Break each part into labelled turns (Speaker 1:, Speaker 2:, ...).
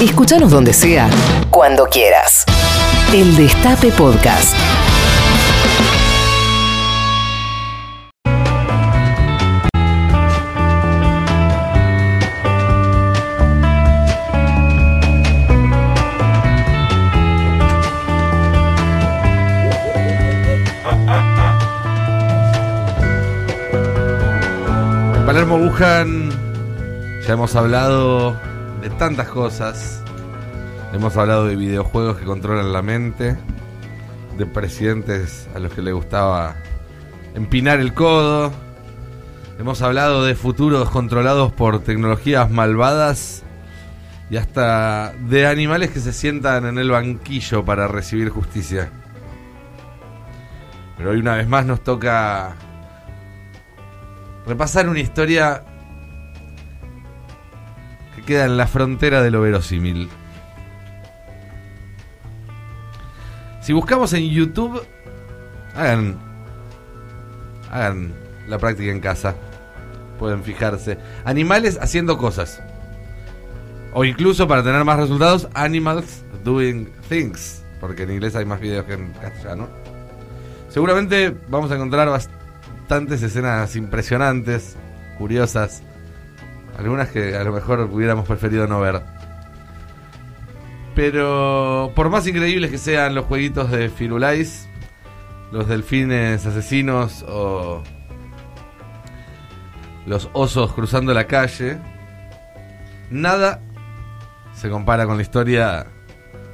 Speaker 1: Escúchanos donde sea, cuando quieras. El Destape Podcast.
Speaker 2: Palermo Wuhan ya hemos hablado tantas cosas. Hemos hablado de videojuegos que controlan la mente, de presidentes a los que le gustaba empinar el codo. Hemos hablado de futuros controlados por tecnologías malvadas y hasta de animales que se sientan en el banquillo para recibir justicia. Pero hoy una vez más nos toca repasar una historia que queda en la frontera de lo verosímil. Si buscamos en YouTube, hagan, hagan la práctica en casa. Pueden fijarse. Animales haciendo cosas. O incluso para tener más resultados, animals doing things. Porque en inglés hay más videos que en castellano. Seguramente vamos a encontrar bastantes escenas impresionantes, curiosas. Algunas que a lo mejor hubiéramos preferido no ver. Pero por más increíbles que sean los jueguitos de Firulais, los delfines asesinos o los osos cruzando la calle, nada se compara con la historia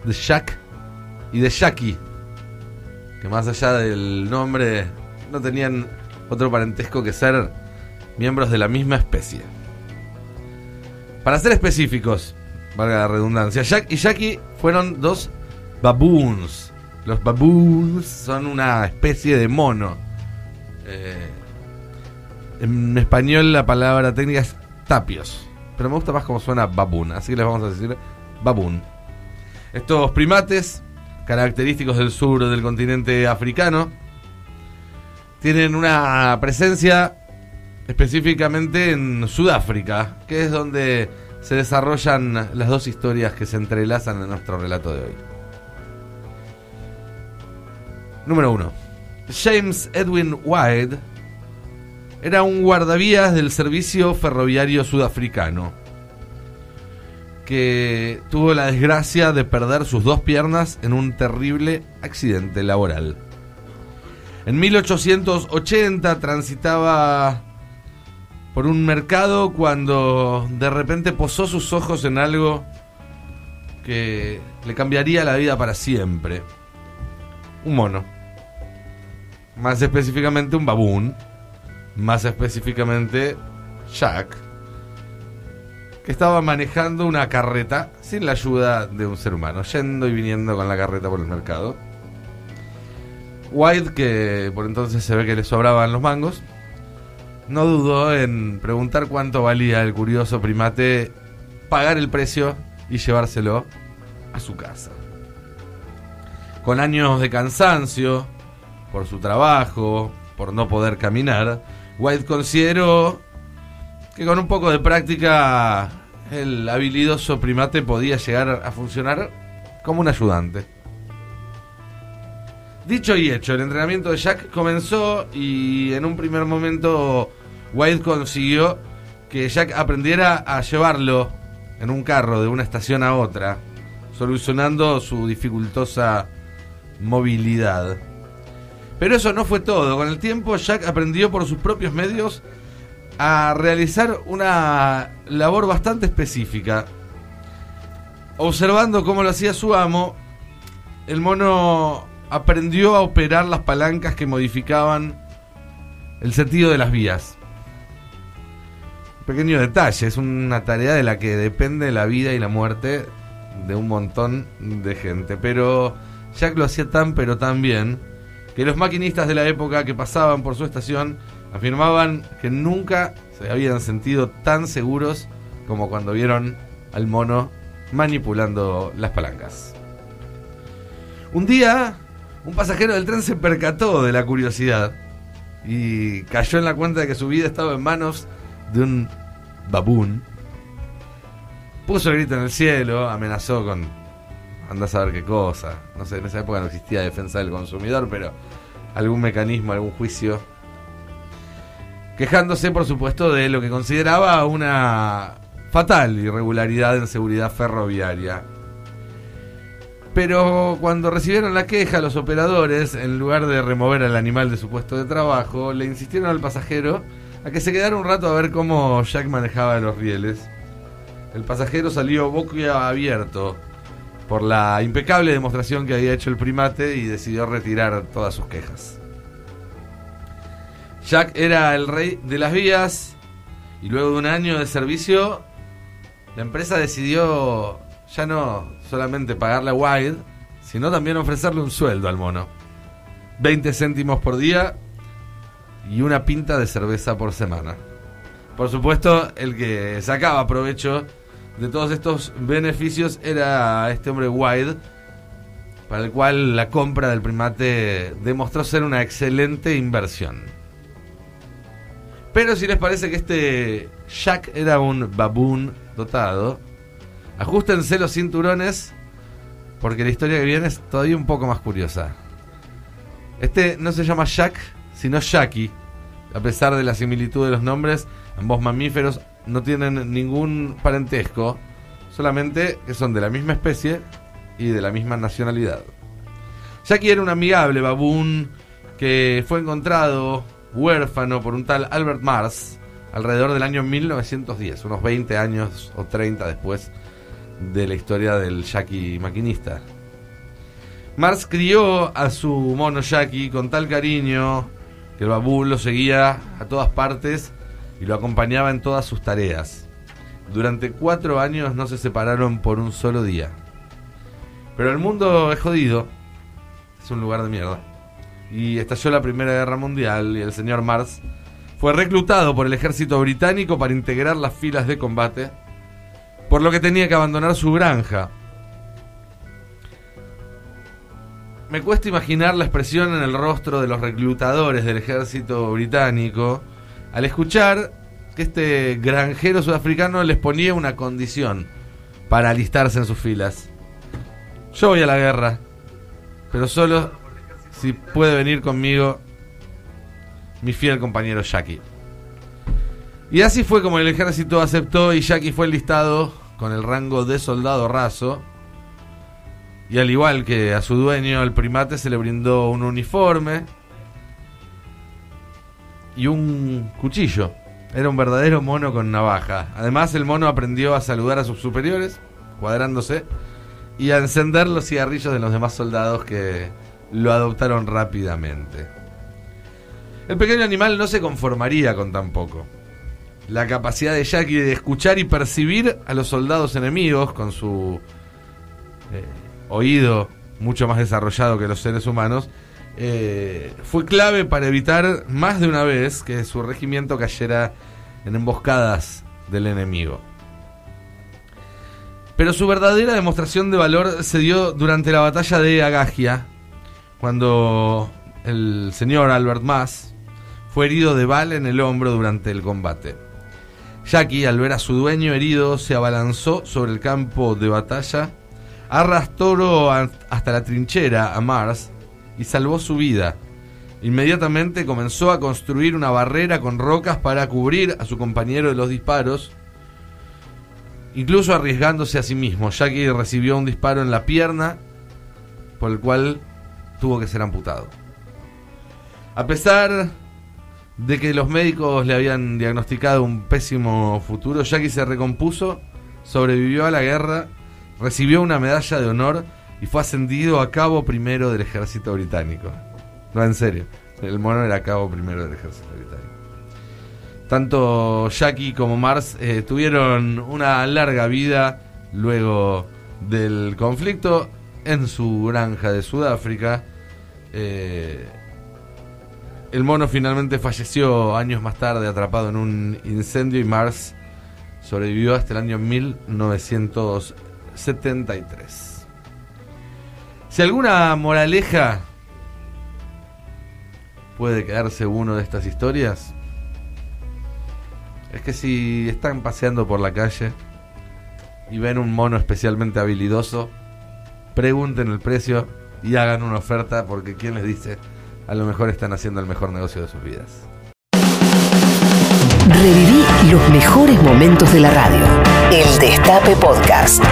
Speaker 2: de Jack y de Jackie, que más allá del nombre no tenían otro parentesco que ser miembros de la misma especie. Para ser específicos, valga la redundancia, Jack y Jackie fueron dos baboons. Los baboons son una especie de mono. Eh, en español la palabra técnica es tapios, pero me gusta más como suena baboon, así que les vamos a decir baboon. Estos primates, característicos del sur del continente africano, tienen una presencia específicamente en Sudáfrica, que es donde se desarrollan las dos historias que se entrelazan en nuestro relato de hoy. Número 1. James Edwin White era un guardavías del servicio ferroviario sudafricano que tuvo la desgracia de perder sus dos piernas en un terrible accidente laboral. En 1880 transitaba por un mercado cuando de repente posó sus ojos en algo que le cambiaría la vida para siempre. Un mono. Más específicamente un baboon. Más específicamente Jack. Que estaba manejando una carreta sin la ayuda de un ser humano. Yendo y viniendo con la carreta por el mercado. White, que por entonces se ve que le sobraban los mangos, no dudó en preguntar cuánto valía el curioso primate, pagar el precio y llevárselo a su casa. Con años de cansancio, por su trabajo, por no poder caminar, White consideró que con un poco de práctica el habilidoso primate podía llegar a funcionar como un ayudante. Dicho y hecho, el entrenamiento de Jack comenzó y en un primer momento White consiguió que Jack aprendiera a llevarlo en un carro de una estación a otra, solucionando su dificultosa movilidad. Pero eso no fue todo. Con el tiempo Jack aprendió por sus propios medios a realizar una labor bastante específica. Observando cómo lo hacía su amo, el mono aprendió a operar las palancas que modificaban el sentido de las vías. Pequeño detalle, es una tarea de la que depende la vida y la muerte de un montón de gente. Pero Jack lo hacía tan pero tan bien que los maquinistas de la época que pasaban por su estación afirmaban que nunca se habían sentido tan seguros como cuando vieron al mono manipulando las palancas. Un día, un pasajero del tren se percató de la curiosidad y cayó en la cuenta de que su vida estaba en manos de un baboon. puso el grito en el cielo, amenazó con andás a ver qué cosa. No sé, en esa época no existía defensa del consumidor, pero algún mecanismo, algún juicio. Quejándose, por supuesto, de lo que consideraba una fatal irregularidad en seguridad ferroviaria. Pero cuando recibieron la queja, los operadores, en lugar de remover al animal de su puesto de trabajo, le insistieron al pasajero a que se quedara un rato a ver cómo Jack manejaba los rieles. El pasajero salió boca abierto por la impecable demostración que había hecho el primate y decidió retirar todas sus quejas. Jack era el rey de las vías y luego de un año de servicio, la empresa decidió ya no solamente pagarle a Wild, sino también ofrecerle un sueldo al mono. 20 céntimos por día y una pinta de cerveza por semana. Por supuesto, el que sacaba provecho de todos estos beneficios era este hombre Wild, para el cual la compra del primate demostró ser una excelente inversión. Pero si les parece que este Jack era un baboon dotado, ajustense los cinturones porque la historia que viene es todavía un poco más curiosa. Este no se llama Jack, sino Jackie. A pesar de la similitud de los nombres, ambos mamíferos no tienen ningún parentesco, solamente que son de la misma especie y de la misma nacionalidad. Jackie era un amigable baboon que fue encontrado huérfano por un tal Albert Mars alrededor del año 1910, unos 20 años o 30 después de la historia del Jackie maquinista. Mars crió a su mono Jackie con tal cariño que el baboon lo seguía a todas partes y lo acompañaba en todas sus tareas. Durante cuatro años no se separaron por un solo día. Pero el mundo es jodido, es un lugar de mierda. Y estalló la Primera Guerra Mundial y el señor Mars fue reclutado por el ejército británico para integrar las filas de combate, por lo que tenía que abandonar su granja. Me cuesta imaginar la expresión en el rostro de los reclutadores del ejército británico al escuchar que este granjero sudafricano les ponía una condición para alistarse en sus filas. Yo voy a la guerra, pero solo si puede venir conmigo mi fiel compañero Jackie. Y así fue como el ejército aceptó y Jackie fue enlistado con el rango de soldado raso. Y al igual que a su dueño, el primate se le brindó un uniforme, y un cuchillo. Era un verdadero mono con navaja. Además, el mono aprendió a saludar a sus superiores, cuadrándose, y a encender los cigarrillos de los demás soldados que lo adoptaron rápidamente. El pequeño animal no se conformaría con tan poco. La capacidad de Jackie de escuchar y percibir a los soldados enemigos con su eh, oído mucho más desarrollado que los seres humanos eh, fue clave para evitar más de una vez que su regimiento cayera en emboscadas del enemigo. Pero su verdadera demostración de valor se dio durante la batalla de Agagia, cuando el señor Albert Mass fue herido de bala en el hombro durante el combate. Jackie, al ver a su dueño herido, se abalanzó sobre el campo de batalla, arrastró hasta la trinchera a Mars y salvó su vida. Inmediatamente comenzó a construir una barrera con rocas para cubrir a su compañero de los disparos, incluso arriesgándose a sí mismo, que recibió un disparo en la pierna por el cual tuvo que ser amputado. A pesar de que los médicos le habían diagnosticado un pésimo futuro, Jackie se recompuso, sobrevivió a la guerra, recibió una medalla de honor y fue ascendido a cabo primero del ejército británico. No, en serio. El mono era cabo primero del ejército británico. Tanto Jackie como Mars eh, tuvieron una larga vida luego del conflicto en su granja de Sudáfrica. Eh, el mono finalmente falleció años más tarde atrapado en un incendio y Mars sobrevivió hasta el año 1973. Si alguna moraleja puede quedarse uno de estas historias, es que si están paseando por la calle y ven un mono especialmente habilidoso, pregunten el precio y hagan una oferta porque quién les dice, a lo mejor están haciendo el mejor negocio de sus vidas.
Speaker 1: Reviví los mejores momentos de la radio. El Destape Podcast.